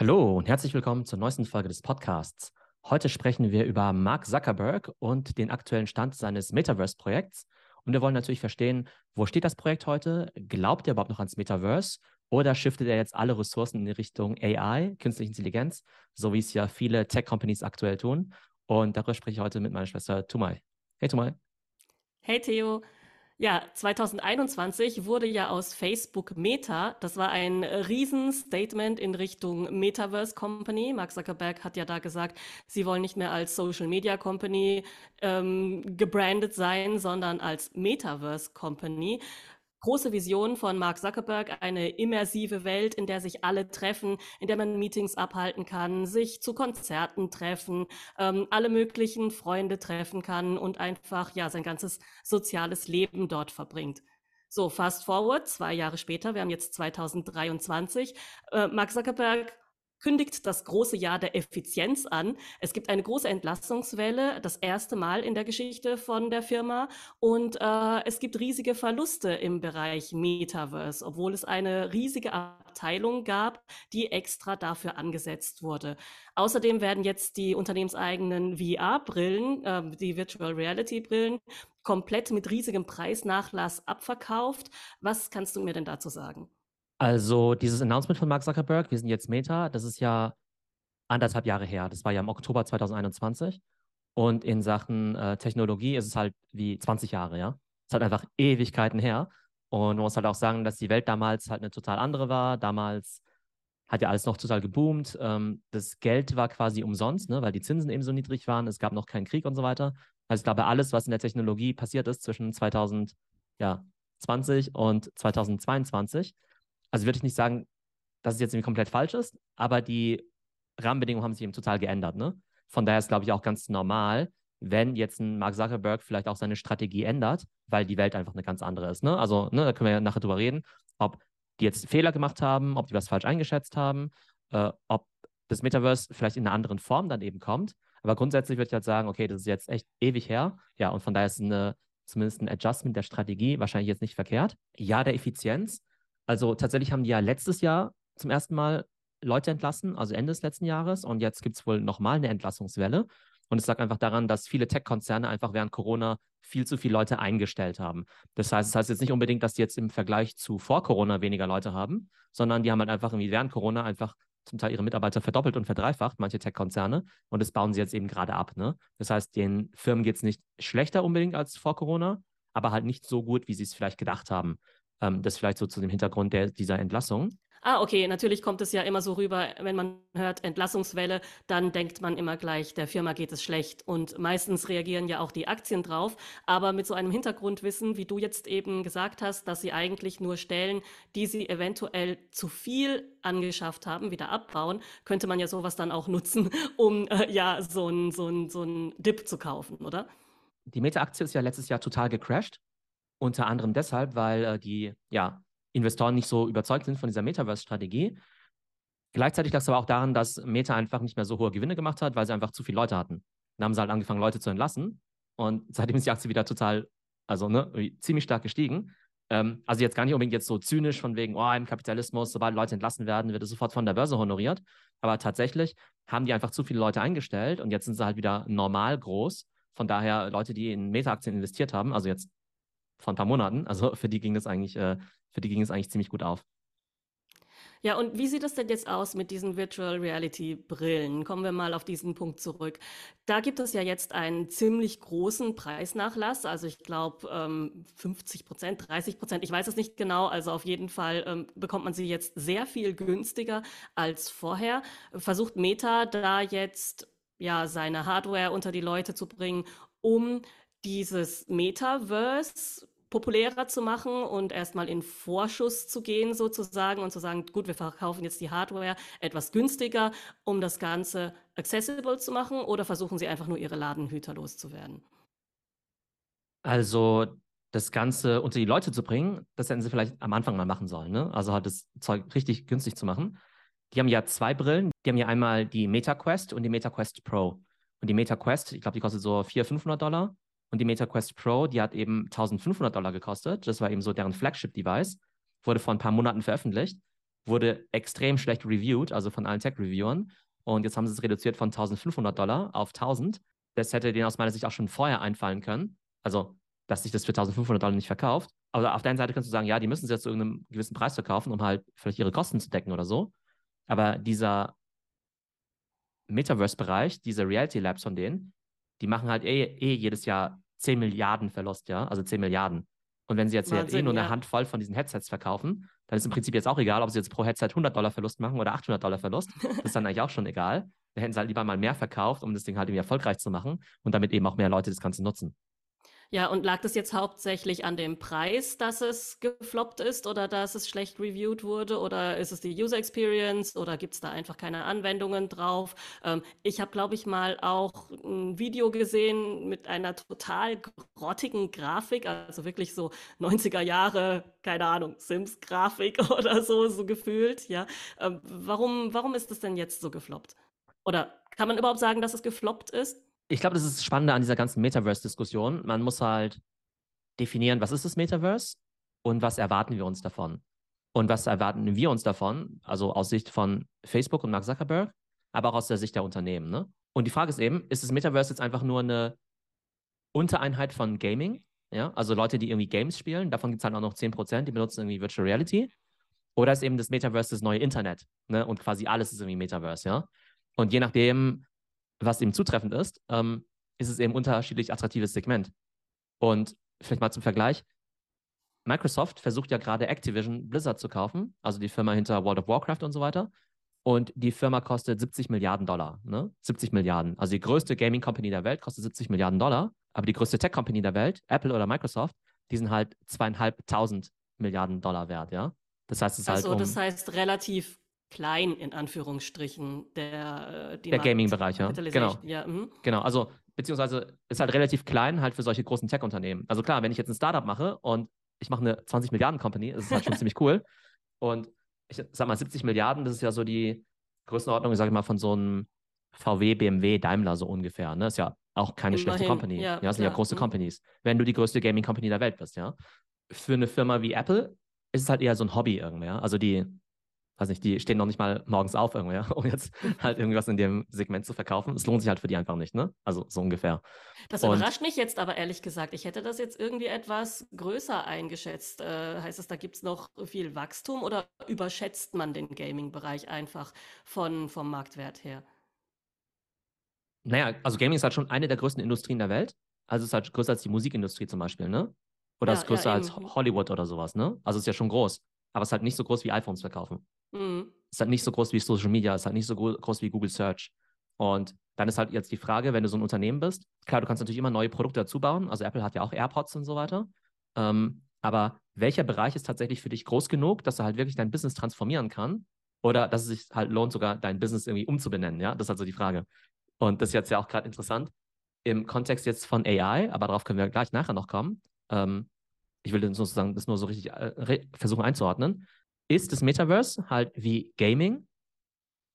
Hallo und herzlich willkommen zur neuesten Folge des Podcasts. Heute sprechen wir über Mark Zuckerberg und den aktuellen Stand seines Metaverse-Projekts. Und wir wollen natürlich verstehen, wo steht das Projekt heute? Glaubt er überhaupt noch ans Metaverse? Oder shiftet er jetzt alle Ressourcen in die Richtung AI, künstliche Intelligenz, so wie es ja viele Tech-Companies aktuell tun? Und darüber spreche ich heute mit meiner Schwester Tumai. Hey Tumai. Hey Theo. Ja, 2021 wurde ja aus Facebook Meta. Das war ein Riesenstatement in Richtung Metaverse Company. Mark Zuckerberg hat ja da gesagt, sie wollen nicht mehr als Social Media Company ähm, gebrandet sein, sondern als Metaverse Company große Vision von Mark Zuckerberg, eine immersive Welt, in der sich alle treffen, in der man Meetings abhalten kann, sich zu Konzerten treffen, ähm, alle möglichen Freunde treffen kann und einfach ja sein ganzes soziales Leben dort verbringt. So, fast forward, zwei Jahre später, wir haben jetzt 2023. Äh, Mark Zuckerberg kündigt das große Jahr der Effizienz an. Es gibt eine große Entlassungswelle, das erste Mal in der Geschichte von der Firma. Und äh, es gibt riesige Verluste im Bereich Metaverse, obwohl es eine riesige Abteilung gab, die extra dafür angesetzt wurde. Außerdem werden jetzt die unternehmenseigenen VR-Brillen, äh, die Virtual Reality-Brillen, komplett mit riesigem Preisnachlass abverkauft. Was kannst du mir denn dazu sagen? Also dieses Announcement von Mark Zuckerberg, wir sind jetzt Meta, das ist ja anderthalb Jahre her. Das war ja im Oktober 2021. Und in Sachen äh, Technologie ist es halt wie 20 Jahre, ja. Es ist halt einfach Ewigkeiten her. Und man muss halt auch sagen, dass die Welt damals halt eine total andere war. Damals hat ja alles noch total geboomt. Ähm, das Geld war quasi umsonst, ne, weil die Zinsen eben so niedrig waren. Es gab noch keinen Krieg und so weiter. Also ich glaube, alles, was in der Technologie passiert ist zwischen 2020 und 2022, also würde ich nicht sagen, dass es jetzt irgendwie komplett falsch ist, aber die Rahmenbedingungen haben sich eben total geändert. Ne? Von daher ist, glaube ich, auch ganz normal, wenn jetzt ein Mark Zuckerberg vielleicht auch seine Strategie ändert, weil die Welt einfach eine ganz andere ist. Ne? Also, ne, da können wir ja nachher drüber reden, ob die jetzt Fehler gemacht haben, ob die was falsch eingeschätzt haben, äh, ob das Metaverse vielleicht in einer anderen Form dann eben kommt. Aber grundsätzlich würde ich halt sagen, okay, das ist jetzt echt ewig her. Ja, und von daher ist eine, zumindest ein Adjustment der Strategie wahrscheinlich jetzt nicht verkehrt. Ja, der Effizienz. Also tatsächlich haben die ja letztes Jahr zum ersten Mal Leute entlassen, also Ende des letzten Jahres. Und jetzt gibt es wohl nochmal eine Entlassungswelle. Und es lag einfach daran, dass viele Tech-Konzerne einfach während Corona viel zu viele Leute eingestellt haben. Das heißt, es das heißt jetzt nicht unbedingt, dass die jetzt im Vergleich zu vor Corona weniger Leute haben, sondern die haben halt einfach irgendwie während Corona einfach zum Teil ihre Mitarbeiter verdoppelt und verdreifacht, manche Tech-Konzerne. Und das bauen sie jetzt eben gerade ab. Ne? Das heißt, den Firmen geht es nicht schlechter unbedingt als vor Corona, aber halt nicht so gut, wie sie es vielleicht gedacht haben. Ähm, das vielleicht so zu dem Hintergrund der, dieser Entlassung. Ah, okay, natürlich kommt es ja immer so rüber, wenn man hört Entlassungswelle, dann denkt man immer gleich, der Firma geht es schlecht. Und meistens reagieren ja auch die Aktien drauf. Aber mit so einem Hintergrundwissen, wie du jetzt eben gesagt hast, dass sie eigentlich nur Stellen, die sie eventuell zu viel angeschafft haben, wieder abbauen, könnte man ja sowas dann auch nutzen, um äh, ja so einen so so ein Dip zu kaufen, oder? Die Meta-Aktie ist ja letztes Jahr total gecrashed. Unter anderem deshalb, weil äh, die ja, Investoren nicht so überzeugt sind von dieser Metaverse-Strategie. Gleichzeitig lag es aber auch daran, dass Meta einfach nicht mehr so hohe Gewinne gemacht hat, weil sie einfach zu viele Leute hatten. Dann haben sie halt angefangen, Leute zu entlassen. Und seitdem ist die Aktie wieder total, also ne, ziemlich stark gestiegen. Ähm, also jetzt gar nicht unbedingt jetzt so zynisch von wegen, oh, im Kapitalismus, sobald Leute entlassen werden, wird es sofort von der Börse honoriert. Aber tatsächlich haben die einfach zu viele Leute eingestellt und jetzt sind sie halt wieder normal groß. Von daher Leute, die in Meta-Aktien investiert haben, also jetzt vor ein paar Monaten. Also für die ging das eigentlich, äh, für die ging es eigentlich ziemlich gut auf. Ja, und wie sieht es denn jetzt aus mit diesen Virtual Reality Brillen? Kommen wir mal auf diesen Punkt zurück. Da gibt es ja jetzt einen ziemlich großen Preisnachlass. Also ich glaube ähm, 50 Prozent, 30 Prozent, ich weiß es nicht genau. Also auf jeden Fall ähm, bekommt man sie jetzt sehr viel günstiger als vorher. Versucht Meta da jetzt ja seine Hardware unter die Leute zu bringen, um dieses Metaverse populärer zu machen und erstmal in Vorschuss zu gehen sozusagen und zu sagen, gut, wir verkaufen jetzt die Hardware etwas günstiger, um das Ganze accessible zu machen oder versuchen Sie einfach nur Ihre Ladenhüter loszuwerden? Also das Ganze unter die Leute zu bringen, das hätten sie vielleicht am Anfang mal machen sollen. Ne? Also halt das Zeug richtig günstig zu machen. Die haben ja zwei Brillen. Die haben ja einmal die MetaQuest und die MetaQuest Pro. Und die MetaQuest, ich glaube, die kostet so 400, 500 Dollar. Und die MetaQuest Pro, die hat eben 1500 Dollar gekostet. Das war eben so deren Flagship-Device. Wurde vor ein paar Monaten veröffentlicht. wurde extrem schlecht reviewed, also von allen Tech-Reviewern. Und jetzt haben sie es reduziert von 1500 Dollar auf 1000. Das hätte denen aus meiner Sicht auch schon vorher einfallen können. Also, dass sich das für 1500 Dollar nicht verkauft. Aber auf der einen Seite kannst du sagen, ja, die müssen es jetzt zu irgendeinem gewissen Preis verkaufen, um halt vielleicht ihre Kosten zu decken oder so. Aber dieser Metaverse-Bereich, diese Reality Labs von denen, die machen halt eh, eh jedes Jahr 10 Milliarden Verlust, ja, also 10 Milliarden. Und wenn sie jetzt, Wahnsinn, jetzt eh nur ja. eine Handvoll von diesen Headsets verkaufen, dann ist im Prinzip jetzt auch egal, ob sie jetzt pro Headset 100 Dollar Verlust machen oder 800 Dollar Verlust. Das ist dann eigentlich auch schon egal. Da hätten sie halt lieber mal mehr verkauft, um das Ding halt irgendwie erfolgreich zu machen und damit eben auch mehr Leute das Ganze nutzen. Ja, und lag das jetzt hauptsächlich an dem Preis, dass es gefloppt ist oder dass es schlecht reviewed wurde? Oder ist es die User Experience oder gibt es da einfach keine Anwendungen drauf? Ähm, ich habe, glaube ich, mal auch ein Video gesehen mit einer total grottigen Grafik, also wirklich so 90er Jahre, keine Ahnung, Sims-Grafik oder so, so gefühlt. Ja, ähm, warum, warum ist das denn jetzt so gefloppt? Oder kann man überhaupt sagen, dass es gefloppt ist? Ich glaube, das ist das Spannende an dieser ganzen Metaverse-Diskussion. Man muss halt definieren, was ist das Metaverse und was erwarten wir uns davon. Und was erwarten wir uns davon, also aus Sicht von Facebook und Mark Zuckerberg, aber auch aus der Sicht der Unternehmen. Ne? Und die Frage ist eben, ist das Metaverse jetzt einfach nur eine Untereinheit von Gaming? Ja, also Leute, die irgendwie Games spielen, davon gibt es halt auch noch 10%, die benutzen irgendwie Virtual Reality. Oder ist eben das Metaverse das neue Internet? Ne? Und quasi alles ist irgendwie Metaverse, ja. Und je nachdem, was ihm zutreffend ist, ähm, ist es eben unterschiedlich attraktives Segment. Und vielleicht mal zum Vergleich. Microsoft versucht ja gerade Activision Blizzard zu kaufen, also die Firma hinter World of Warcraft und so weiter. Und die Firma kostet 70 Milliarden Dollar. Ne? 70 Milliarden. Also die größte Gaming Company der Welt kostet 70 Milliarden Dollar. Aber die größte Tech Company der Welt, Apple oder Microsoft, die sind halt zweieinhalbtausend Milliarden Dollar wert, ja. Das heißt, es ist halt. Also, um, das heißt relativ klein in Anführungsstrichen der, äh, der Gaming-Bereich, ja. Genau. Ja, mhm. genau, also beziehungsweise ist halt relativ klein halt für solche großen Tech-Unternehmen. Also klar, wenn ich jetzt ein Startup mache und ich mache eine 20 Milliarden Company, das ist halt schon ziemlich cool. Und ich sag mal, 70 Milliarden, das ist ja so die Größenordnung, ich sage mal, von so einem VW, BMW, Daimler so ungefähr. Ne? ist ja auch keine Immerhin, schlechte Company. Ja, ja das sind ja große mhm. Companies. Wenn du die größte Gaming Company der Welt bist, ja. Für eine Firma wie Apple ist es halt eher so ein Hobby irgendwie. Ja? Also die weiß nicht, die stehen noch nicht mal morgens auf irgendwie, ja, um jetzt halt irgendwas in dem Segment zu verkaufen. Es lohnt sich halt für die einfach nicht, ne? Also so ungefähr. Das überrascht Und, mich jetzt aber ehrlich gesagt. Ich hätte das jetzt irgendwie etwas größer eingeschätzt. Äh, heißt es, da gibt es noch viel Wachstum oder überschätzt man den Gaming-Bereich einfach von, vom Marktwert her? Naja, also Gaming ist halt schon eine der größten Industrien der Welt. Also es ist halt größer als die Musikindustrie zum Beispiel, ne? Oder ja, ist größer ja, als Hollywood oder sowas, ne? Also es ist ja schon groß. Aber es ist halt nicht so groß wie iPhones verkaufen. Mhm. Ist halt nicht so groß wie Social Media, ist halt nicht so groß wie Google Search. Und dann ist halt jetzt die Frage, wenn du so ein Unternehmen bist, klar, du kannst natürlich immer neue Produkte dazu bauen. Also Apple hat ja auch AirPods und so weiter. Ähm, aber welcher Bereich ist tatsächlich für dich groß genug, dass er halt wirklich dein Business transformieren kann? Oder dass es sich halt lohnt, sogar dein Business irgendwie umzubenennen, ja? Das ist halt so die Frage. Und das ist jetzt ja auch gerade interessant im Kontext jetzt von AI, aber darauf können wir gleich nachher noch kommen. Ähm, ich will das sozusagen das nur so richtig äh, versuchen einzuordnen ist das Metaverse halt wie Gaming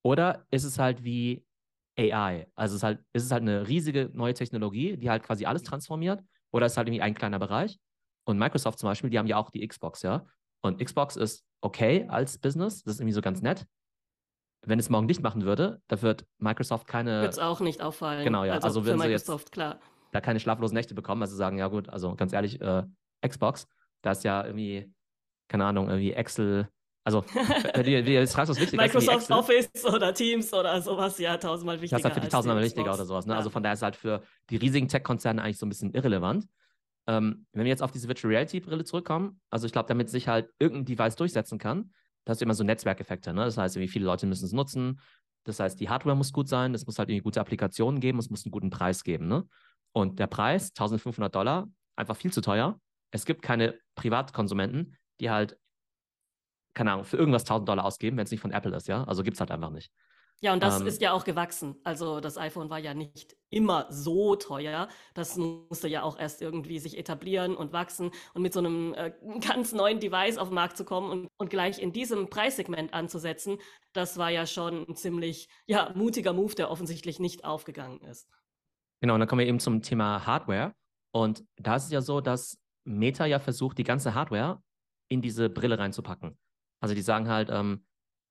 oder ist es halt wie AI? Also es ist, halt, ist es halt eine riesige neue Technologie, die halt quasi alles transformiert oder ist es halt irgendwie ein kleiner Bereich? Und Microsoft zum Beispiel, die haben ja auch die Xbox, ja. Und Xbox ist okay als Business, das ist irgendwie so ganz nett. Wenn es morgen nicht machen würde, da wird Microsoft keine. Wird es auch nicht auffallen. Genau, ja. Also, also würden sie jetzt klar. da keine schlaflosen Nächte bekommen, also sagen, ja gut, also ganz ehrlich, äh, Xbox, da ist ja irgendwie, keine Ahnung, irgendwie Excel, also, wenn du jetzt fragst, was wichtig Microsoft Office oder Teams oder sowas, ja, tausendmal wichtiger. Das ist halt für die tausendmal wichtiger oder sowas. Ne? Ja. Also von daher ist halt für die riesigen Tech-Konzerne eigentlich so ein bisschen irrelevant. Ähm, wenn wir jetzt auf diese Virtual Reality-Brille zurückkommen, also ich glaube, damit sich halt irgendein Device durchsetzen kann, da hast du immer so Netzwerkeffekte. Ne? Das heißt, wie viele Leute müssen es nutzen. Das heißt, die Hardware muss gut sein, es muss halt irgendwie gute Applikationen geben, es muss einen guten Preis geben. Ne? Und der Preis, 1500 Dollar, einfach viel zu teuer. Es gibt keine Privatkonsumenten, die halt keine Ahnung, für irgendwas 1000 Dollar ausgeben, wenn es nicht von Apple ist, ja? Also gibt es halt einfach nicht. Ja, und das ähm, ist ja auch gewachsen. Also das iPhone war ja nicht immer so teuer. Das musste ja auch erst irgendwie sich etablieren und wachsen und mit so einem äh, ganz neuen Device auf den Markt zu kommen und, und gleich in diesem Preissegment anzusetzen, das war ja schon ein ziemlich ja, mutiger Move, der offensichtlich nicht aufgegangen ist. Genau, und dann kommen wir eben zum Thema Hardware. Und da ist es ja so, dass Meta ja versucht, die ganze Hardware in diese Brille reinzupacken. Also die sagen halt, ähm,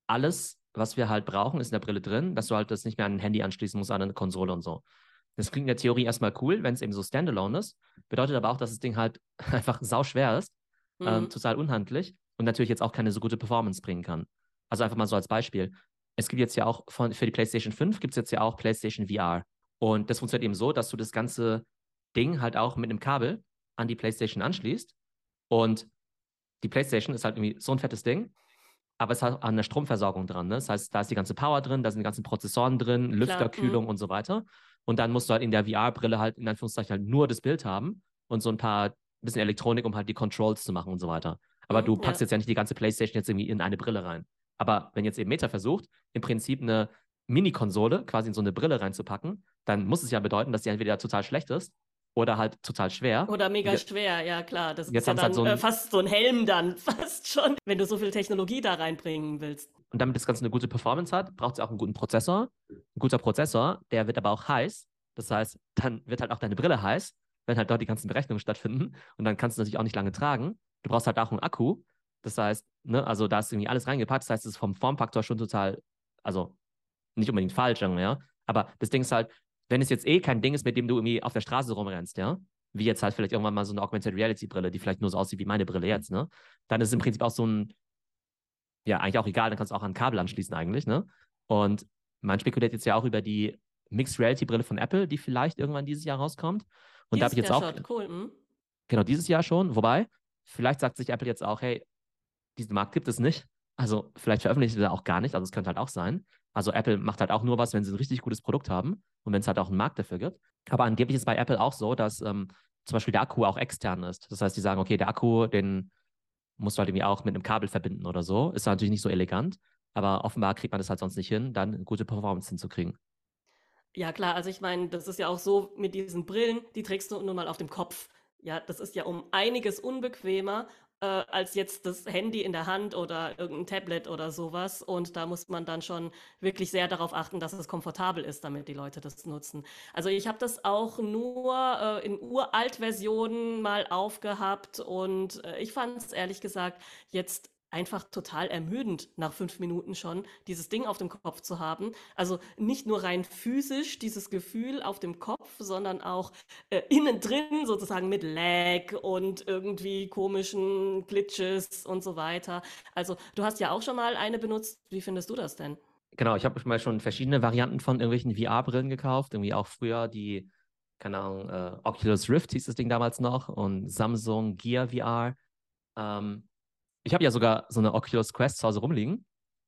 alles, was wir halt brauchen, ist in der Brille drin, dass du halt das nicht mehr an ein Handy anschließen musst, an eine Konsole und so. Das klingt in der Theorie erstmal cool, wenn es eben so standalone ist. Bedeutet aber auch, dass das Ding halt einfach sau schwer ist, ähm, mhm. ähm, total unhandlich und natürlich jetzt auch keine so gute Performance bringen kann. Also einfach mal so als Beispiel. Es gibt jetzt ja auch von, für die PlayStation 5 gibt es jetzt ja auch PlayStation VR. Und das funktioniert eben so, dass du das ganze Ding halt auch mit einem Kabel an die PlayStation anschließt. Und die PlayStation ist halt irgendwie so ein fettes Ding, aber es hat an der Stromversorgung dran. Ne? Das heißt, da ist die ganze Power drin, da sind die ganzen Prozessoren drin, Lüfterkühlung und so weiter. Und dann musst du halt in der VR-Brille halt in Anführungszeichen halt nur das Bild haben und so ein paar bisschen Elektronik, um halt die Controls zu machen und so weiter. Aber mhm, du packst ja. jetzt ja nicht die ganze PlayStation jetzt irgendwie in eine Brille rein. Aber wenn jetzt eben Meta versucht, im Prinzip eine Mini-Konsole quasi in so eine Brille reinzupacken, dann muss es ja bedeuten, dass die entweder total schlecht ist oder halt total schwer. Oder mega jetzt, schwer, ja klar. Das ist ja dann halt so äh, fast so ein Helm dann, fast schon, wenn du so viel Technologie da reinbringen willst. Und damit das Ganze eine gute Performance hat, braucht es auch einen guten Prozessor. Ein guter Prozessor, der wird aber auch heiß. Das heißt, dann wird halt auch deine Brille heiß, wenn halt dort die ganzen Berechnungen stattfinden. Und dann kannst du natürlich auch nicht lange tragen. Du brauchst halt auch einen Akku. Das heißt, ne, also da ist irgendwie alles reingepackt. Das heißt, es ist vom Formfaktor schon total, also nicht unbedingt falsch, ja. Aber das Ding ist halt, wenn es jetzt eh kein Ding ist, mit dem du irgendwie auf der Straße rumrennst, ja, wie jetzt halt vielleicht irgendwann mal so eine Augmented Reality Brille, die vielleicht nur so aussieht wie meine Brille jetzt, ne, dann ist es im Prinzip auch so ein, ja, eigentlich auch egal, dann kannst du auch an ein Kabel anschließen eigentlich, ne, und man spekuliert jetzt ja auch über die Mixed Reality Brille von Apple, die vielleicht irgendwann dieses Jahr rauskommt. Und da habe ich jetzt Jahr auch. Schon. Cool. Hm? Genau, dieses Jahr schon. Wobei, vielleicht sagt sich Apple jetzt auch, hey, diesen Markt gibt es nicht. Also vielleicht veröffentlichen sie auch gar nicht. Also es könnte halt auch sein. Also Apple macht halt auch nur was, wenn sie ein richtig gutes Produkt haben und wenn es halt auch einen Markt dafür gibt. Aber angeblich ist es bei Apple auch so, dass ähm, zum Beispiel der Akku auch extern ist. Das heißt, die sagen, okay, der Akku, den musst du halt irgendwie auch mit einem Kabel verbinden oder so. Ist natürlich nicht so elegant, aber offenbar kriegt man das halt sonst nicht hin, dann eine gute Performance hinzukriegen. Ja, klar, also ich meine, das ist ja auch so mit diesen Brillen, die trägst du nun mal auf dem Kopf. Ja, das ist ja um einiges unbequemer äh, als jetzt das Handy in der Hand oder irgendein Tablet oder sowas. Und da muss man dann schon wirklich sehr darauf achten, dass es komfortabel ist, damit die Leute das nutzen. Also ich habe das auch nur äh, in Uralt-Versionen mal aufgehabt und äh, ich fand es ehrlich gesagt jetzt einfach total ermüdend nach fünf Minuten schon, dieses Ding auf dem Kopf zu haben. Also nicht nur rein physisch dieses Gefühl auf dem Kopf, sondern auch äh, innen drin sozusagen mit Lag und irgendwie komischen Glitches und so weiter. Also du hast ja auch schon mal eine benutzt. Wie findest du das denn? Genau, ich habe mal schon verschiedene Varianten von irgendwelchen VR-Brillen gekauft. Irgendwie auch früher die, keine Ahnung, äh, Oculus Rift hieß das Ding damals noch und Samsung Gear VR. Ähm, ich habe ja sogar so eine Oculus Quest zu Hause rumliegen.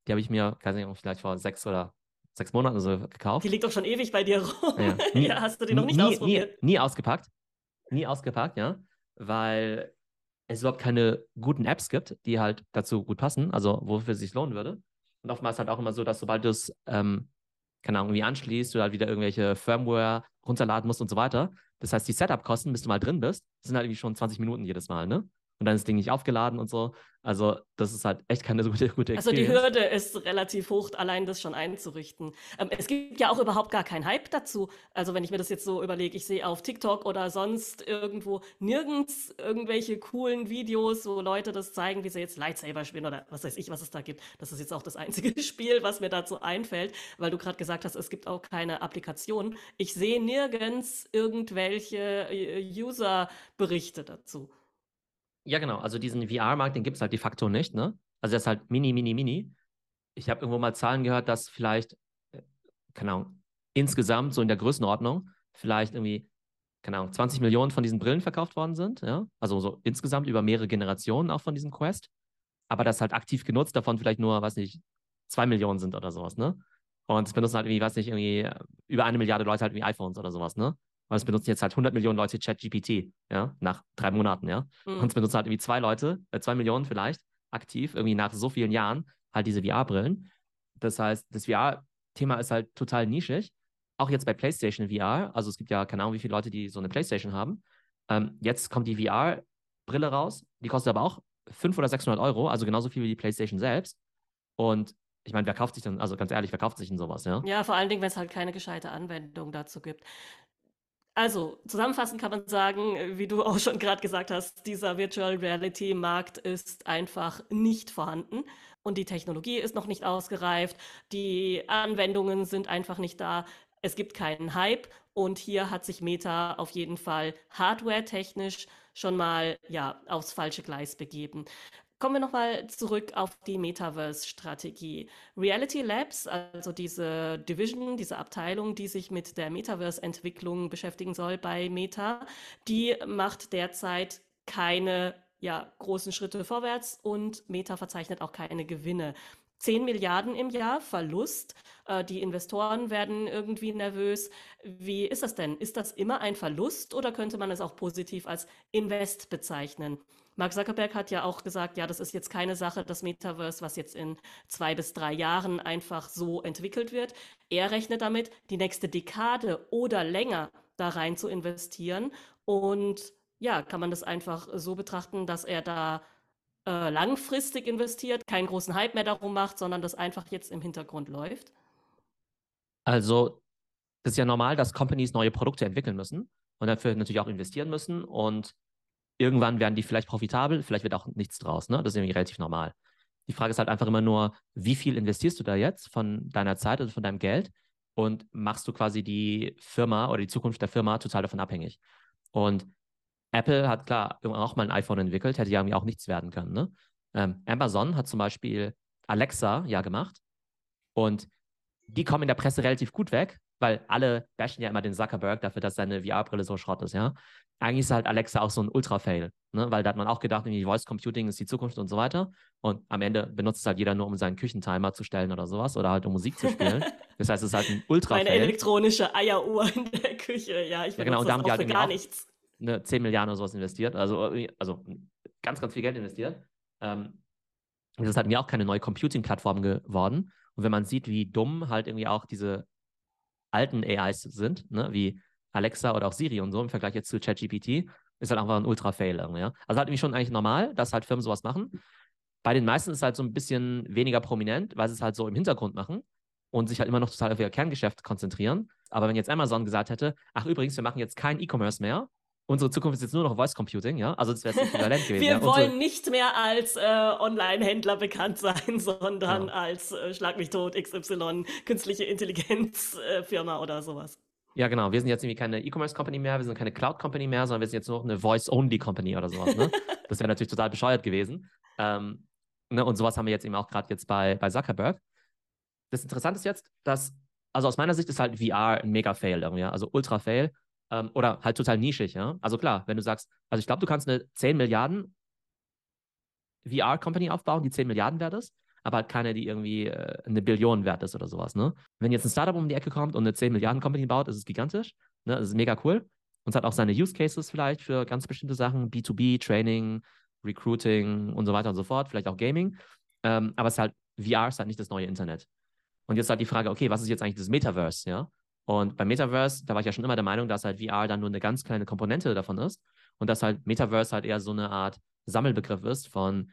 Die habe ich mir, keine Ahnung, vielleicht vor sechs oder sechs Monaten so gekauft. Die liegt doch schon ewig bei dir rum. Ja, nie, ja hast du die noch nicht nie, ausprobiert? Nie, nie ausgepackt. Nie ausgepackt, ja. Weil es überhaupt keine guten Apps gibt, die halt dazu gut passen, also wofür es sich lohnen würde. Und oftmals halt auch immer so, dass sobald du es, ähm, keine Ahnung, irgendwie anschließt oder halt wieder irgendwelche Firmware runterladen musst und so weiter. Das heißt, die Setup-Kosten, bis du mal drin bist, sind halt irgendwie schon 20 Minuten jedes Mal, ne? Und dann ist das Ding nicht aufgeladen und so. Also, das ist halt echt keine so gute, gute Experience. Also, die Hürde ist relativ hoch, allein das schon einzurichten. Ähm, es gibt ja auch überhaupt gar keinen Hype dazu. Also, wenn ich mir das jetzt so überlege, ich sehe auf TikTok oder sonst irgendwo nirgends irgendwelche coolen Videos, wo Leute das zeigen, wie sie jetzt Lightsaber spielen oder was weiß ich, was es da gibt. Das ist jetzt auch das einzige Spiel, was mir dazu einfällt, weil du gerade gesagt hast, es gibt auch keine Applikation. Ich sehe nirgends irgendwelche äh, User-Berichte dazu. Ja, genau. Also diesen VR-Markt, den gibt es halt de facto nicht, ne? Also der ist halt mini, mini, mini. Ich habe irgendwo mal Zahlen gehört, dass vielleicht, äh, keine Ahnung, insgesamt so in der Größenordnung vielleicht irgendwie, keine Ahnung, 20 Millionen von diesen Brillen verkauft worden sind, ja? Also so insgesamt über mehrere Generationen auch von diesem Quest. Aber das halt aktiv genutzt, davon vielleicht nur, weiß nicht, zwei Millionen sind oder sowas, ne? Und es benutzen halt irgendwie, weiß nicht, irgendwie über eine Milliarde Leute halt irgendwie iPhones oder sowas, ne? Weil es benutzen jetzt halt 100 Millionen Leute ChatGPT, ja, nach drei Monaten, ja. Mhm. Und es benutzen halt irgendwie zwei Leute, äh, zwei Millionen vielleicht, aktiv, irgendwie nach so vielen Jahren, halt diese VR-Brillen. Das heißt, das VR-Thema ist halt total nischig. Auch jetzt bei PlayStation VR, also es gibt ja keine Ahnung, wie viele Leute, die so eine PlayStation haben. Ähm, jetzt kommt die VR-Brille raus, die kostet aber auch 500 oder 600 Euro, also genauso viel wie die PlayStation selbst. Und ich meine, wer kauft sich denn, also ganz ehrlich, wer kauft sich denn sowas, ja? Ja, vor allen Dingen, wenn es halt keine gescheite Anwendung dazu gibt Also, zusammenfassend kann man sagen, wie du auch schon gerade gesagt hast, dieser Virtual Reality Markt ist einfach nicht vorhanden und die Technologie ist noch nicht ausgereift, die Anwendungen sind einfach nicht da. Es gibt keinen Hype und hier hat sich Meta auf jeden Fall hardware-technisch schon mal ja aufs falsche Gleis begeben. Kommen wir nochmal zurück auf die Metaverse-Strategie. Reality Labs, also diese Division, diese Abteilung, die sich mit der Metaverse-Entwicklung beschäftigen soll bei Meta, die macht derzeit keine ja, großen Schritte vorwärts und Meta verzeichnet auch keine Gewinne. 10 Milliarden im Jahr Verlust. Äh, die Investoren werden irgendwie nervös. Wie ist das denn? Ist das immer ein Verlust oder könnte man es auch positiv als Invest bezeichnen? Mark Zuckerberg hat ja auch gesagt, ja, das ist jetzt keine Sache, das Metaverse, was jetzt in zwei bis drei Jahren einfach so entwickelt wird. Er rechnet damit, die nächste Dekade oder länger da rein zu investieren. Und ja, kann man das einfach so betrachten, dass er da äh, langfristig investiert, keinen großen Hype mehr darum macht, sondern das einfach jetzt im Hintergrund läuft? Also, das ist ja normal, dass Companies neue Produkte entwickeln müssen und dafür natürlich auch investieren müssen. Und Irgendwann werden die vielleicht profitabel, vielleicht wird auch nichts draus. Ne? Das ist irgendwie relativ normal. Die Frage ist halt einfach immer nur, wie viel investierst du da jetzt von deiner Zeit oder von deinem Geld und machst du quasi die Firma oder die Zukunft der Firma total davon abhängig. Und Apple hat klar auch mal ein iPhone entwickelt, hätte ja irgendwie auch nichts werden können. Ne? Ähm, Amazon hat zum Beispiel Alexa ja gemacht und die kommen in der Presse relativ gut weg, weil alle bashen ja immer den Zuckerberg dafür, dass seine VR-Brille so Schrott ist, ja. Eigentlich ist halt Alexa auch so ein Ultra-Fail, ne? weil da hat man auch gedacht, irgendwie Voice Computing ist die Zukunft und so weiter. Und am Ende benutzt es halt jeder nur, um seinen Küchentimer zu stellen oder sowas oder halt um Musik zu spielen. Das heißt, es ist halt ein Ultra-Fail. Eine elektronische Eieruhr in der Küche, ja, ich ja, genau, und da haben die halt gar nichts. Eine 10 Milliarden oder sowas investiert, also, also ganz, ganz viel Geld investiert. Ähm, das ist halt mir auch keine neue Computing-Plattform geworden. Und wenn man sieht, wie dumm halt irgendwie auch diese alten AIs sind, ne, wie Alexa oder auch Siri und so im Vergleich jetzt zu ChatGPT, ist halt einfach ein Ultra-Fail. Ja? Also halt irgendwie schon eigentlich normal, dass halt Firmen sowas machen. Bei den meisten ist es halt so ein bisschen weniger prominent, weil sie es halt so im Hintergrund machen und sich halt immer noch total auf ihr Kerngeschäft konzentrieren. Aber wenn jetzt Amazon gesagt hätte, ach übrigens, wir machen jetzt kein E-Commerce mehr, unsere Zukunft ist jetzt nur noch Voice Computing, ja? Also das wäre Äquivalent gewesen. Wir ja? wollen so, nicht mehr als äh, Online-Händler bekannt sein, sondern ja. als äh, Schlag mich tot XY künstliche Intelligenz äh, Firma oder sowas. Ja, genau. Wir sind jetzt irgendwie keine E-Commerce-Company mehr, wir sind keine Cloud-Company mehr, sondern wir sind jetzt nur noch eine Voice-Only-Company oder sowas. Ne? das wäre natürlich total bescheuert gewesen. Ähm, ne? Und sowas haben wir jetzt eben auch gerade jetzt bei, bei Zuckerberg. Das Interessante ist jetzt, dass, also aus meiner Sicht ist halt VR ein Mega-Fail irgendwie, ja? also Ultra-Fail ähm, oder halt total nischig, ja. Also klar, wenn du sagst, also ich glaube, du kannst eine 10 Milliarden VR-Company aufbauen, die 10 Milliarden wert ist, aber halt keine, die irgendwie äh, eine Billion wert ist oder sowas, ne? Wenn jetzt ein Startup um die Ecke kommt und eine 10 Milliarden Company baut, ist es gigantisch, ne? Das ist mega cool. Und es hat auch seine Use Cases vielleicht für ganz bestimmte Sachen, B2B, Training, Recruiting und so weiter und so fort, vielleicht auch Gaming. Ähm, aber es ist halt, VR ist halt nicht das neue Internet. Und jetzt halt die Frage, okay, was ist jetzt eigentlich das Metaverse, ja? Und beim Metaverse, da war ich ja schon immer der Meinung, dass halt VR dann nur eine ganz kleine Komponente davon ist und dass halt Metaverse halt eher so eine Art Sammelbegriff ist von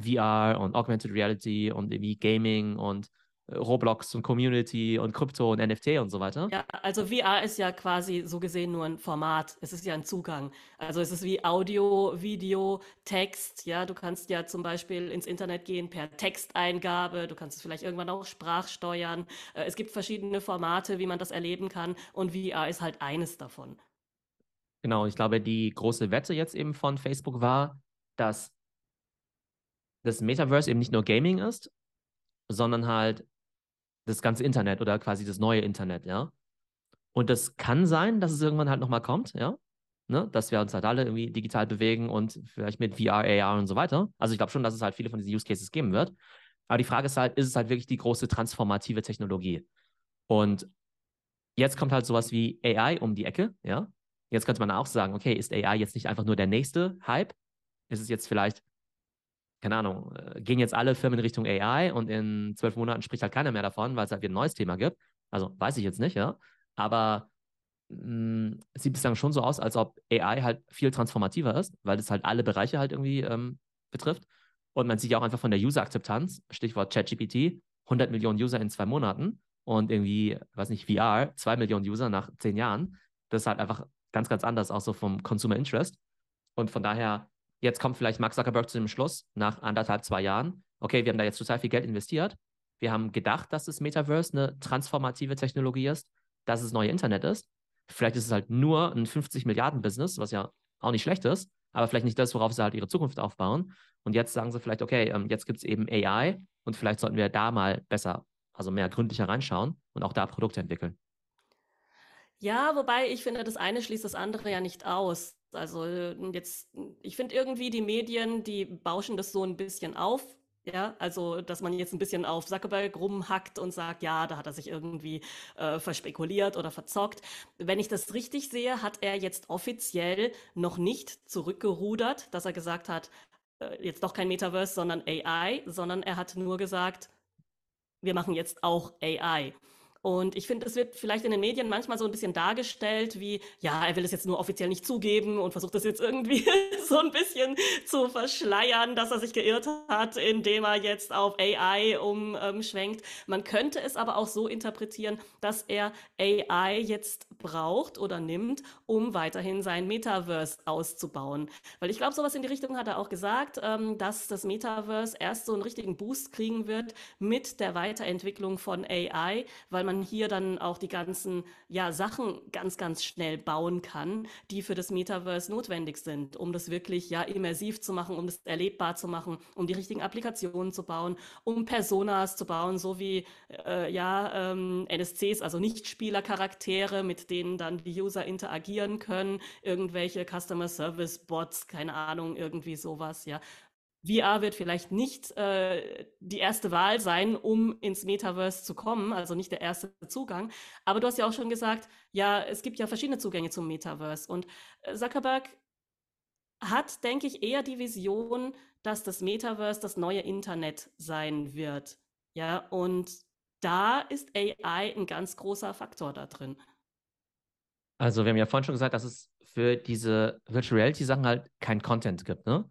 VR und Augmented Reality und irgendwie Gaming und Roblox und Community und Krypto und NFT und so weiter. Ja, also VR ist ja quasi so gesehen nur ein Format. Es ist ja ein Zugang. Also es ist wie Audio, Video, Text. Ja, du kannst ja zum Beispiel ins Internet gehen per Texteingabe. Du kannst es vielleicht irgendwann auch sprachsteuern. Äh, es gibt verschiedene Formate, wie man das erleben kann. Und VR ist halt eines davon. Genau, ich glaube, die große Wette jetzt eben von Facebook war, dass das Metaverse eben nicht nur Gaming ist, sondern halt das ganze Internet oder quasi das neue Internet, ja. Und das kann sein, dass es irgendwann halt nochmal kommt, ja. Ne? Dass wir uns halt alle irgendwie digital bewegen und vielleicht mit VR, AR und so weiter. Also ich glaube schon, dass es halt viele von diesen Use Cases geben wird. Aber die Frage ist halt, ist es halt wirklich die große transformative Technologie? Und jetzt kommt halt sowas wie AI um die Ecke, ja. Jetzt könnte man auch sagen, okay, ist AI jetzt nicht einfach nur der nächste Hype? Ist es jetzt vielleicht keine Ahnung, äh, gehen jetzt alle Firmen in Richtung AI und in zwölf Monaten spricht halt keiner mehr davon, weil es halt wieder ein neues Thema gibt. Also weiß ich jetzt nicht, ja. Aber mh, mm, es sieht bislang schon so aus, als ob AI halt viel transformativer ist, weil es halt alle Bereiche halt irgendwie ähm, betrifft. Und man sieht ja auch einfach von der User-Akzeptanz, Stichwort ChatGPT, 100 Millionen User in zwei Monaten und irgendwie, weiß nicht, VR, zwei Millionen User nach zehn Jahren. Das ist halt einfach ganz, ganz anders, auch so vom Consumer Interest. Und von daher, jetzt kommt vielleicht Mark Zuckerberg zu dem Schluss, nach anderthalb, zwei Jahren, okay, wir haben da jetzt total viel Geld investiert. Wir haben gedacht, dass das Metaverse eine transformative Technologie ist, dass es neue Internet ist. Vielleicht ist es halt nur ein 50 Milliarden Business, was ja auch nicht schlecht ist, aber vielleicht nicht das, worauf sie halt ihre Zukunft aufbauen. Und jetzt sagen sie vielleicht, okay, ähm, jetzt gibt es eben AI und vielleicht sollten wir da mal besser, also mehr gründlicher reinschauen und auch da Produkte entwickeln. Ja, wobei ich finde, das eine schließt das andere ja nicht aus. Also jetzt, ich finde irgendwie die Medien, die bauschen das so ein bisschen auf. Ja, also, dass man jetzt ein bisschen auf Zuckerberg rumhackt und sagt, ja, da hat er sich irgendwie äh, verspekuliert oder verzockt. Wenn ich das richtig sehe, hat er jetzt offiziell noch nicht zurückgerudert, dass er gesagt hat, äh, jetzt doch kein Metaverse, sondern AI, sondern er hat nur gesagt, wir machen jetzt auch AI. Und ich finde, es wird vielleicht in den Medien manchmal so ein bisschen dargestellt, wie, ja, er will es jetzt nur offiziell nicht zugeben und versucht das jetzt irgendwie so ein bisschen zu verschleiern, dass er sich geirrt hat, indem er jetzt auf AI umschwenkt. Man könnte es aber auch so interpretieren, dass er AI jetzt braucht oder nimmt, um weiterhin sein Metaverse auszubauen. Weil ich glaube, sowas in die Richtung hat er auch gesagt, ähm, dass das Metaverse erst so einen richtigen Boost kriegen wird mit der Weiterentwicklung von AI, weil man hier dann auch die ganzen ja, Sachen ganz, ganz schnell bauen kann, die für das Metaverse notwendig sind, um das wirklich ja immersiv zu machen, um das erlebbar zu machen, um die richtigen Applikationen zu bauen, um Personas zu bauen, so wie äh, ja ähm, NSCs, also Nichtspielercharaktere, mit denen dann die User interagieren können, irgendwelche Customer Service Bots, keine Ahnung, irgendwie sowas, ja. VR wird vielleicht nicht äh, die erste Wahl sein, um ins Metaverse zu kommen, also nicht der erste Zugang. Aber du hast ja auch schon gesagt, ja, es gibt ja verschiedene Zugänge zum Metaverse. Und äh, Zuckerberg hat, denke ich, eher die Vision, dass das Metaverse das neue Internet sein wird. Ja, und da ist AI ein ganz großer Faktor da drin. Also, wir haben ja vorhin schon gesagt, dass es für diese Virtual Reality Sachen halt kein Content gibt, ne?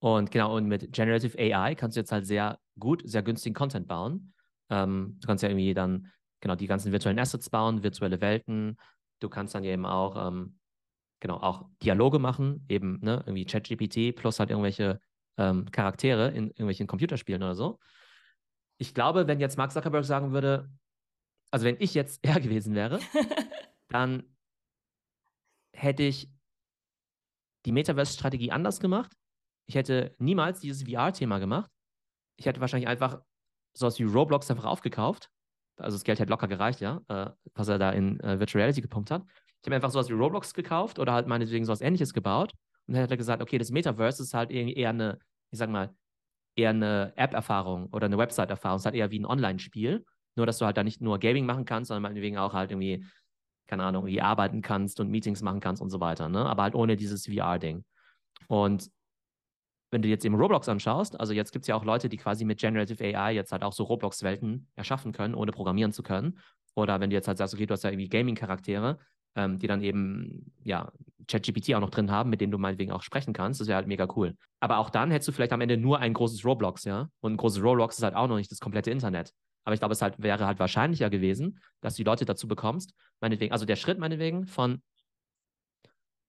Und genau, und mit Generative AI kannst du jetzt halt sehr gut, sehr günstigen Content bauen. Ähm, du kannst ja irgendwie dann genau die ganzen virtuellen Assets bauen, virtuelle Welten. Du kannst dann eben auch, ähm, genau, auch Dialoge machen, eben, ne, irgendwie ChatGPT plus halt irgendwelche ähm, Charaktere in irgendwelchen Computerspielen oder so. Ich glaube, wenn jetzt Mark Zuckerberg sagen würde, also wenn ich jetzt er gewesen wäre, dann hätte ich die Metaverse-Strategie anders gemacht ich hätte niemals dieses VR-Thema gemacht. Ich hätte wahrscheinlich einfach sowas wie Roblox einfach aufgekauft. Also das Geld hätte locker gereicht, ja, äh, was er da in äh, Virtual Reality gepumpt hat. Ich habe einfach sowas wie Roblox gekauft oder halt meinetwegen sowas ähnliches gebaut und dann hätte er gesagt, okay, das Metaverse ist halt eher eine, ich sag mal, eher eine App-Erfahrung oder eine Website-Erfahrung. Es ist halt eher wie ein Online-Spiel. Nur, dass du halt da nicht nur Gaming machen kannst, sondern meinetwegen auch halt irgendwie, keine Ahnung, irgendwie arbeiten kannst und Meetings machen kannst und so weiter, ne? Aber halt ohne dieses VR-Ding. Und wenn du jetzt eben Roblox anschaust, also jetzt gibt es ja auch Leute, die quasi mit Generative AI jetzt halt auch so Roblox-Welten erschaffen können, ohne programmieren zu können. Oder wenn du jetzt halt sagst, okay, du hast ja irgendwie Gaming-Charaktere, ähm, die dann eben, ja, ChatGPT auch noch drin haben, mit denen du meinetwegen auch sprechen kannst, das wäre halt mega cool. Aber auch dann hättest du vielleicht am Ende nur ein großes Roblox, ja? Und ein großes Roblox ist halt auch noch nicht das komplette Internet. Aber ich glaube, es halt, wäre halt wahrscheinlicher gewesen, dass du die Leute dazu bekommst, meinetwegen, also der Schritt meinetwegen von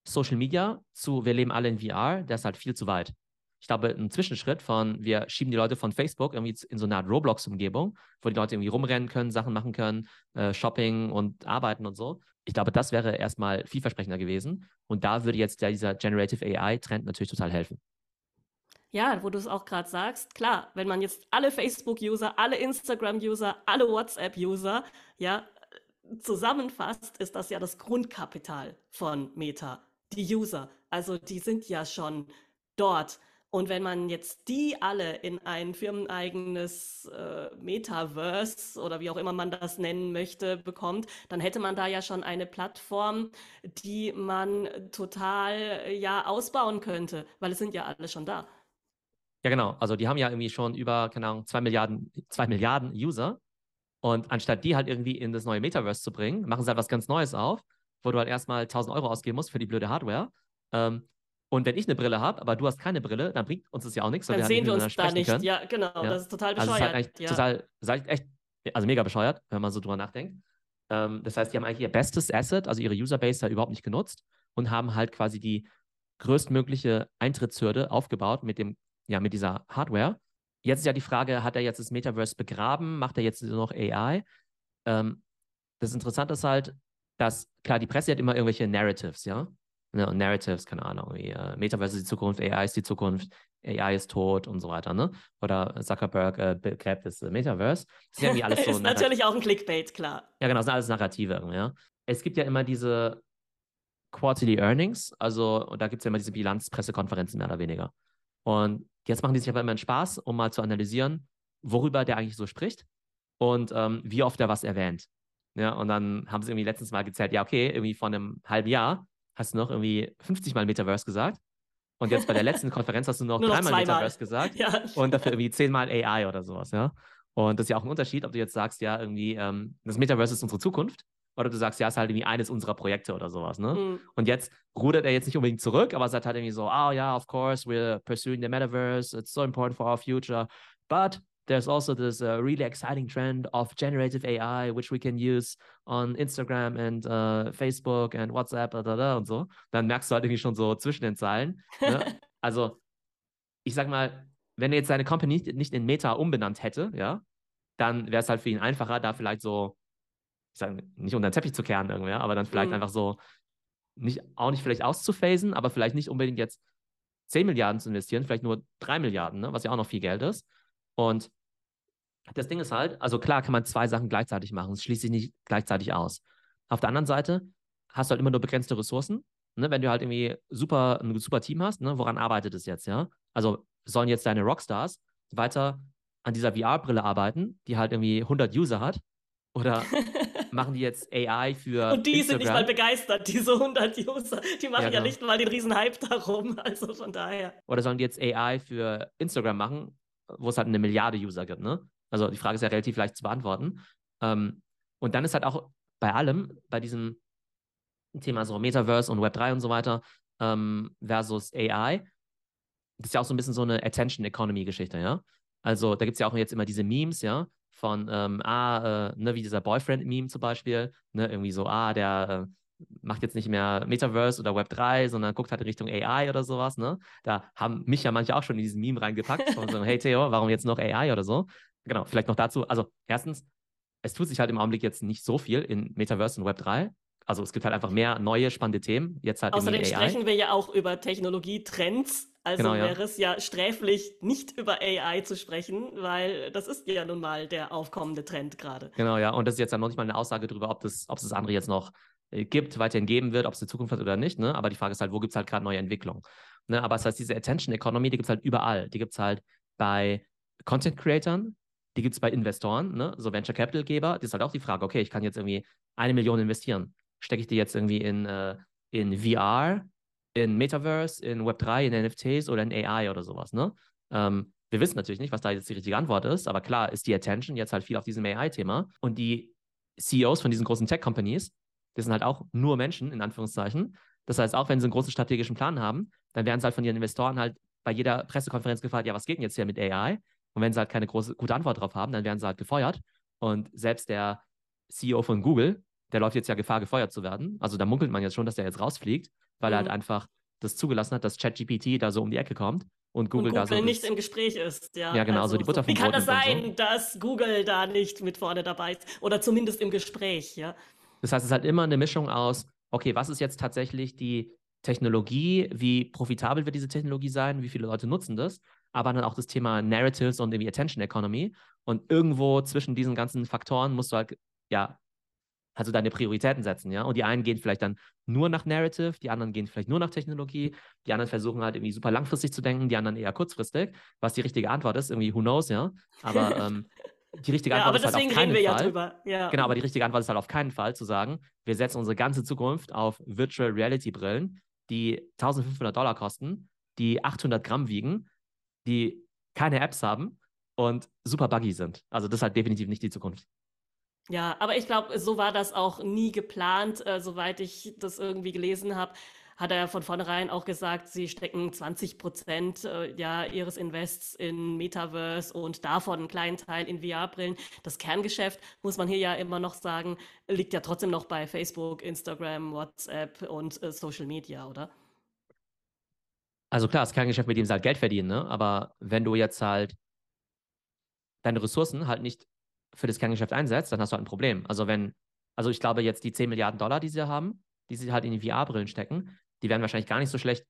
Social Media zu wir leben alle in VR, der ist halt viel zu weit ich glaube, ein Zwischenschritt von, wir schieben die Leute von Facebook irgendwie in so eine Art Roblox-Umgebung, wo die Leute irgendwie rumrennen können, Sachen machen können, äh, Shopping und arbeiten und so. Ich glaube, das wäre erstmal vielversprechender gewesen. Und da würde jetzt dieser Generative AI-Trend natürlich total helfen. Ja, wo du es auch gerade sagst, klar, wenn man jetzt alle Facebook-User, alle Instagram-User, alle WhatsApp-User, ja, zusammenfasst, ist das ja das Grundkapital von Meta. Die User, also die sind ja schon dort. Und wenn man jetzt die alle in ein firmeneigenes äh, Metaverse oder wie auch immer man das nennen möchte, bekommt, dann hätte man da ja schon eine Plattform, die man total ja ausbauen könnte, weil es sind ja alle schon da. Ja, genau. Also die haben ja irgendwie schon über, keine Ahnung, zwei Milliarden, zwei Milliarden User. Und anstatt die halt irgendwie in das neue Metaverse zu bringen, machen sie halt was ganz Neues auf, wo du halt erstmal 1000 Euro ausgeben musst für die blöde Hardware. Ähm, und wenn ich eine Brille habe, aber du hast keine Brille, dann bringt uns das ja auch nichts. Dann wir halt sehen wir uns da nicht. Können. Ja, genau. Ja. Das ist total bescheuert. Also ist halt ja. total, echt, also mega bescheuert, wenn man so drüber nachdenkt. Ähm, das heißt, die haben eigentlich ihr bestes Asset, also ihre Userbase, da überhaupt nicht genutzt. und haben halt quasi die größtmögliche Eintrittshürde aufgebaut mit dem, ja, mit dieser Hardware. Jetzt ist ja die Frage, hat er jetzt das Metaverse begraben? Macht er jetzt nur noch AI? Ähm, das Interessante ist halt, dass, klar, die Presse hat immer irgendwelche Narratives, ja? Ne, und Narratives, keine Ahnung, wie, äh, Metaverse ist die Zukunft, AI ist die Zukunft, AI ist tot und so weiter, ne? Oder Zuckerberg äh, begräbt das äh, Metaverse. Das ist ja alles so. ist natürlich auch ein Clickbait, klar. Ja, genau, das sind alles Narrative, ja. Es gibt ja immer diese Quarterly Earnings, also und da gibt es ja immer diese Bilanzpressekonferenzen mehr oder weniger. Und jetzt machen die sich aber immer einen Spaß, um mal zu analysieren, worüber der eigentlich so spricht und ähm, wie oft er was erwähnt. Ja, und dann haben sie irgendwie letztens mal gezählt, ja, okay, irgendwie vor einem halben Jahr hast du noch irgendwie 50 Mal Metaverse gesagt. Und jetzt bei der letzten Konferenz hast du noch, dreimal Metaverse gesagt ja. und dafür irgendwie zehnmal AI oder sowas, ja. Und das ist ja auch ein Unterschied, ob du jetzt sagst, ja, irgendwie, ähm, das Metaverse ist unsere Zukunft oder du sagst, ja, es ist halt irgendwie eines unserer Projekte oder sowas, ne? Mhm. Und jetzt rudert er jetzt nicht unbedingt zurück, aber sagt halt irgendwie so, oh ja, of course, we're pursuing the Metaverse, it's so important for our future, but there's also this uh, really exciting trend of generative AI, which we can use on Instagram and uh, Facebook and WhatsApp da, da, da, und so. Dann merkst du halt irgendwie schon so zwischen den Zeilen. Ne? also, ich sag mal, wenn er jetzt seine Company nicht in Meta umbenannt hätte, ja, dann wäre es halt für ihn einfacher, da vielleicht so, ich sag nicht unter den Teppich zu kehren irgendwer, aber dann vielleicht mhm. einfach so nicht, auch nicht vielleicht auszuphasen, aber vielleicht nicht unbedingt jetzt 10 Milliarden zu investieren, vielleicht nur 3 Milliarden, ne, was ja auch noch viel Geld ist. Und das Ding ist halt, also klar kann man zwei Sachen gleichzeitig machen, es schließt sich nicht gleichzeitig aus. Auf der anderen Seite hast du halt immer nur begrenzte Ressourcen. Ne? Wenn du halt irgendwie super, ein super Team hast, ne? woran arbeitet es jetzt, ja? Also sollen jetzt deine Rockstars weiter an dieser VR-Brille arbeiten, die halt irgendwie 100 User hat? Oder machen die jetzt AI für Und die Instagram? sind nicht mal begeistert, diese 100 User. Die machen ja, ja genau. nicht mal den riesen Hype darum, also von daher. Oder sollen die jetzt AI für Instagram machen, wo es halt eine Milliarde User gibt, ne? Also die Frage ist ja relativ leicht zu beantworten. Ähm, und dann ist halt auch bei allem, bei diesem Thema so Metaverse und Web3 und so weiter ähm, versus AI, das ist ja auch so ein bisschen so eine Attention Economy Geschichte, ja. Also da gibt es ja auch jetzt immer diese Memes, ja, von, ähm, ah, äh, ne, wie dieser Boyfriend-Meme zum Beispiel, ne, irgendwie so, ah, der äh, macht jetzt nicht mehr Metaverse oder Web3, sondern guckt halt in Richtung AI oder sowas, ne? Da haben mich ja manche auch schon in diesen Meme reingepackt, von so, hey Theo, warum jetzt noch AI oder so? genau, vielleicht noch dazu. Also, erstens, es tut sich halt im Augenblick jetzt nicht so viel in Metaverse und Web 3. Also es gibt halt einfach mehr neue spannende Themen. Jetzt halt Außerdem sprechen wir ja auch über Technologietrends. Also genau, wäre ja. es ja sträflich, nicht über AI zu sprechen, weil das ist ja nun mal der aufkommende Trend gerade. Genau, ja. Und das ist jetzt ja noch nicht mal eine Aussage darüber, ob, das, ob es das andere jetzt noch gibt, weiterhin geben wird, ob es eine Zukunft hat oder nicht. Ne? Aber die Frage ist halt, wo gibt es halt gerade neue Entwicklungen? Ne? Aber das heißt, diese Attention Economy, die gibt es halt überall. Die gibt es halt bei Content Creatern, die gibt es bei Investoren, ne? so Venture Capital Geber. Das ist halt auch die Frage, okay, ich kann jetzt irgendwie eine Million investieren. Stecke ich die jetzt irgendwie in, äh, in VR, in Metaverse, in Web3, in NFTs oder in AI oder sowas, ne? Ähm, wir wissen natürlich nicht, was da jetzt die richtige Antwort ist, aber klar ist die Attention jetzt halt viel auf diesem AI-Thema. Und die CEOs von diesen großen Tech-Companies, das sind halt auch nur Menschen, in Anführungszeichen. Das heißt, auch wenn sie einen großen strategischen Plan haben, dann werden sie halt von ihren Investoren halt bei jeder Pressekonferenz gefragt, ja, was geht denn jetzt hier mit AI? Und wenn sie halt keine große, gute Antwort drauf haben, dann werden sie halt gefeuert. Und selbst der CEO von Google, der läuft jetzt ja Gefahr, gefeuert zu werden. Also da munkelt man jetzt schon, dass der jetzt rausfliegt, weil mhm. er halt mhm. einfach das zugelassen hat, dass ChatGPT da so um die Ecke kommt und Google, und Google da so. nicht im Gespräch ist, ja. Ja, genau, also, so die Butter vom Wie kann das sein, so. dass Google da nicht mit vorne dabei ist? Oder zumindest im Gespräch, ja. Das heißt, es ist halt immer eine Mischung aus, okay, was ist jetzt tatsächlich die Technologie, wie profitabel wird diese Technologie sein, wie viele Leute nutzen das aber dann auch das Thema Narratives und irgendwie Attention Economy. Und irgendwo zwischen diesen ganzen Faktoren musst du halt, ja, also deine Prioritäten setzen, ja. Und die einen gehen vielleicht dann nur nach Narrative, die anderen gehen vielleicht nur nach Technologie, die anderen versuchen halt irgendwie super langfristig zu denken, die anderen eher kurzfristig. Was die richtige Antwort ist, irgendwie who knows, ja. Aber ähm, die richtige Antwort ja, ist halt auf keinen Fall. Ja drüber. Ja. Genau, aber die richtige Antwort ist halt auf keinen Fall zu sagen, wir setzen unsere ganze Zukunft auf Virtual Reality Brillen, die 1500 Dollar kosten, die 800 Gramm wiegen die keine Apps haben und super buggy sind. Also das ist halt definitiv nicht die Zukunft. Ja, aber ich glaube, so war das auch nie geplant, äh, soweit ich das irgendwie gelesen habe hat er von vornherein auch gesagt, sie stecken 20 Prozent äh, ja, ihres Invests in Metaverse und davon einen kleinen Teil in VR-Brillen. Das Kerngeschäft, muss man hier ja immer noch sagen, liegt ja trotzdem noch bei Facebook, Instagram, WhatsApp und äh, Social Media, oder? Also klar, das Kerngeschäft, mit dem sie halt Geld verdienen, ne? aber wenn du jetzt halt deine Ressourcen halt nicht für das Kerngeschäft einsetzt, dann hast du halt ein Problem. Also wenn, also ich glaube jetzt die 10 Milliarden Dollar, die sie haben, die sie halt in die VR-Brillen stecken, die wären wahrscheinlich gar nicht so schlecht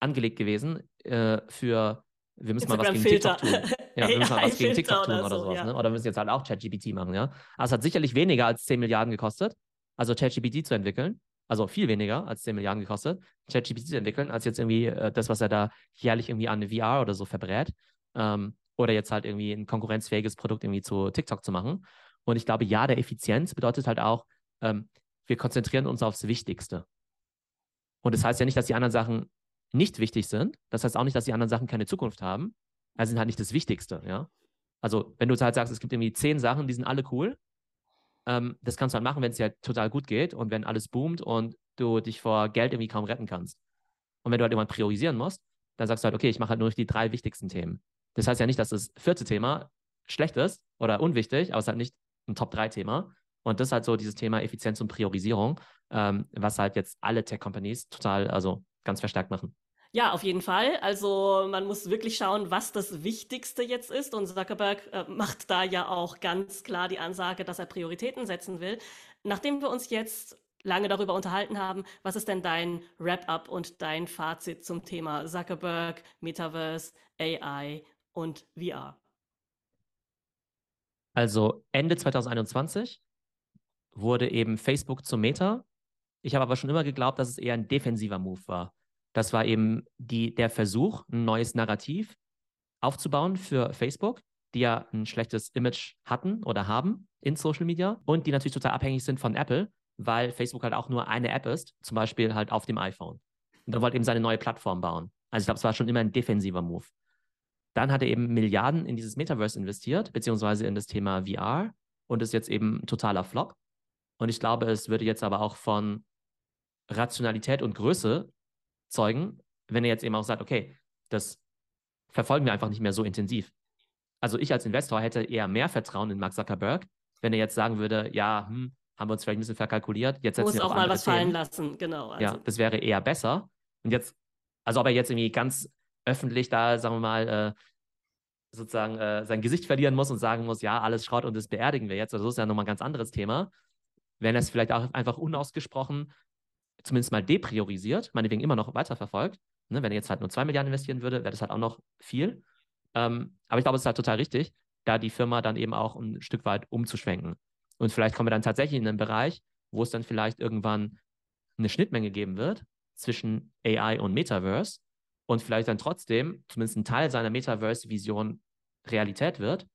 angelegt gewesen äh, für, wir müssen mal was gegen TikTok tun. Ja, wir müssen mal was gegen TikTok tun oder, oder sowas. Ja. Ne? Oder wir müssen jetzt halt auch ChatGPT machen, ja. Aber es hat sicherlich weniger als 10 Milliarden gekostet, also ChatGPT zu entwickeln. Also viel weniger als 10 Milliarden gekostet, ChatGPT zu entwickeln, als jetzt irgendwie äh, das, was er da jährlich irgendwie an VR oder so verbrät. Ähm, oder jetzt halt irgendwie ein konkurrenzfähiges Produkt irgendwie zu TikTok zu machen. Und ich glaube, ja, der Effizienz bedeutet halt auch, ähm, wir konzentrieren uns aufs Wichtigste. Und das heißt ja nicht, dass die anderen Sachen nicht wichtig sind. Das heißt auch nicht, dass die anderen Sachen keine Zukunft haben. Das sind halt nicht das Wichtigste, ja. Also, wenn du halt sagst, es gibt irgendwie zehn Sachen, die sind alle cool, ähm, das kannst du halt machen, wenn es dir halt total gut geht und wenn alles boomt und du dich vor Geld irgendwie kaum retten kannst. Und wenn du halt irgendwann priorisieren musst, dann sagst du halt, okay, ich mache halt nur die drei wichtigsten Themen. Das heißt ja nicht, dass das vierte Thema schlecht ist oder unwichtig, aber es ist halt nicht ein Top-3-Thema. Und das ist halt so dieses Thema Effizienz und Priorisierung, ähm, was halt jetzt alle Tech-Companies total, also ganz verstärkt machen. Ja, auf jeden Fall. Also man muss wirklich schauen, was das Wichtigste jetzt ist. Und Zuckerberg äh, macht da ja auch ganz klar die Ansage, dass er Prioritäten setzen will. Nachdem wir uns jetzt lange darüber unterhalten haben, was ist denn dein Wrap-up und dein Fazit zum Thema Zuckerberg, Metaverse, AI und VR? Also Ende 2021 wurde eben Facebook zum Meta. Ich habe aber schon immer geglaubt, dass es eher ein defensiver Move war. Das war eben die, der Versuch, ein neues Narrativ aufzubauen für Facebook, die ja ein schlechtes Image hatten oder haben in Social Media und die natürlich total abhängig sind von Apple, weil Facebook halt auch nur eine App ist, zum Beispiel halt auf dem iPhone. Und er wollte eben seine neue Plattform bauen. Also ich glaube, es war schon immer ein defensiver Move. Dann hat er eben Milliarden in dieses Metaverse investiert, beziehungsweise in das Thema VR und ist jetzt eben ein totaler Flop. Und ich glaube, es würde jetzt aber auch von Rationalität und Größe zeugen, wenn er jetzt eben auch sagt, okay, das verfolgen wir einfach nicht mehr so intensiv. Also ich als Investor hätte eher mehr Vertrauen in Mark Zuckerberg, wenn er jetzt sagen würde, ja, hm, haben wir uns vielleicht ein bisschen verkalkuliert, jetzt setzen Muss wir auch mal was Themen. fallen lassen, genau. Also. Ja, das wäre eher besser. Und jetzt, also ob er jetzt irgendwie ganz öffentlich da, sagen wir mal, äh, sozusagen äh, sein Gesicht verlieren muss und sagen muss, ja, alles Schrott und das beerdigen wir jetzt. Also das ist ja nochmal ein ganz anderes Thema. Wenn er es vielleicht auch einfach unausgesprochen zumindest mal depriorisiert, meinetwegen immer noch weiterverfolgt. Ne, wenn er jetzt halt nur zwei Milliarden investieren würde, wäre das halt auch noch viel. Ähm, aber ich glaube, es ist halt total richtig, da die Firma dann eben auch ein Stück weit umzuschwenken. Und vielleicht kommen wir dann tatsächlich in einen Bereich, wo es dann vielleicht irgendwann eine Schnittmenge geben wird zwischen AI und Metaverse und vielleicht dann trotzdem zumindest ein Teil seiner Metaverse-Vision Realität wird,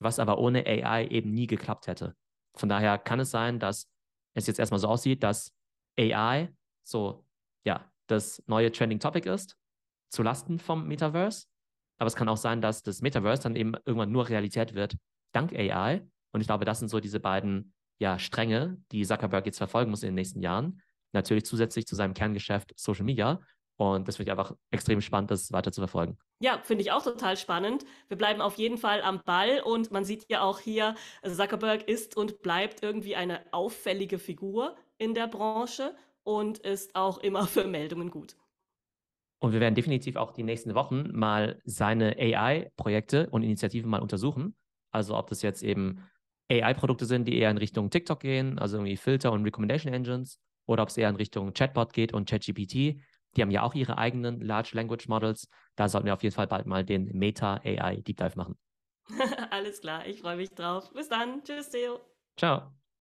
was aber ohne AI eben nie geklappt hätte. Von daher kann es sein, dass es jetzt erstmal so aussieht, dass AI so, ja, das neue Trending Topic ist, zu Lasten vom Metaverse. Aber es kann auch sein, dass das Metaverse dann eben irgendwann nur Realität wird, dank AI. Und ich glaube, das sind so diese beiden ja, Stränge, die Zuckerberg jetzt verfolgen muss in den nächsten Jahren. Natürlich zusätzlich zu seinem Kerngeschäft Social Media. Und das finde ich einfach extrem spannend, das weiter zu verfolgen. Ja, finde ich auch total spannend. Wir bleiben auf jeden Fall am Ball und man sieht ja auch hier, also Zuckerberg ist und bleibt irgendwie eine auffällige Figur in der Branche und ist auch immer für Meldungen gut. Und wir werden definitiv auch die nächsten Wochen mal seine AI-Projekte und Initiativen mal untersuchen. Also ob das jetzt eben AI-Produkte sind, die eher in Richtung TikTok gehen, also irgendwie Filter und Recommendation Engines, oder ob es eher in Richtung Chatbot geht und ChatGPT. Die haben ja auch ihre eigenen Large Language Models. Da sollten wir auf jeden Fall bald mal den Meta AI Deep Dive machen. Alles klar, ich freue mich drauf. Bis dann. Tschüss, Theo. Ciao.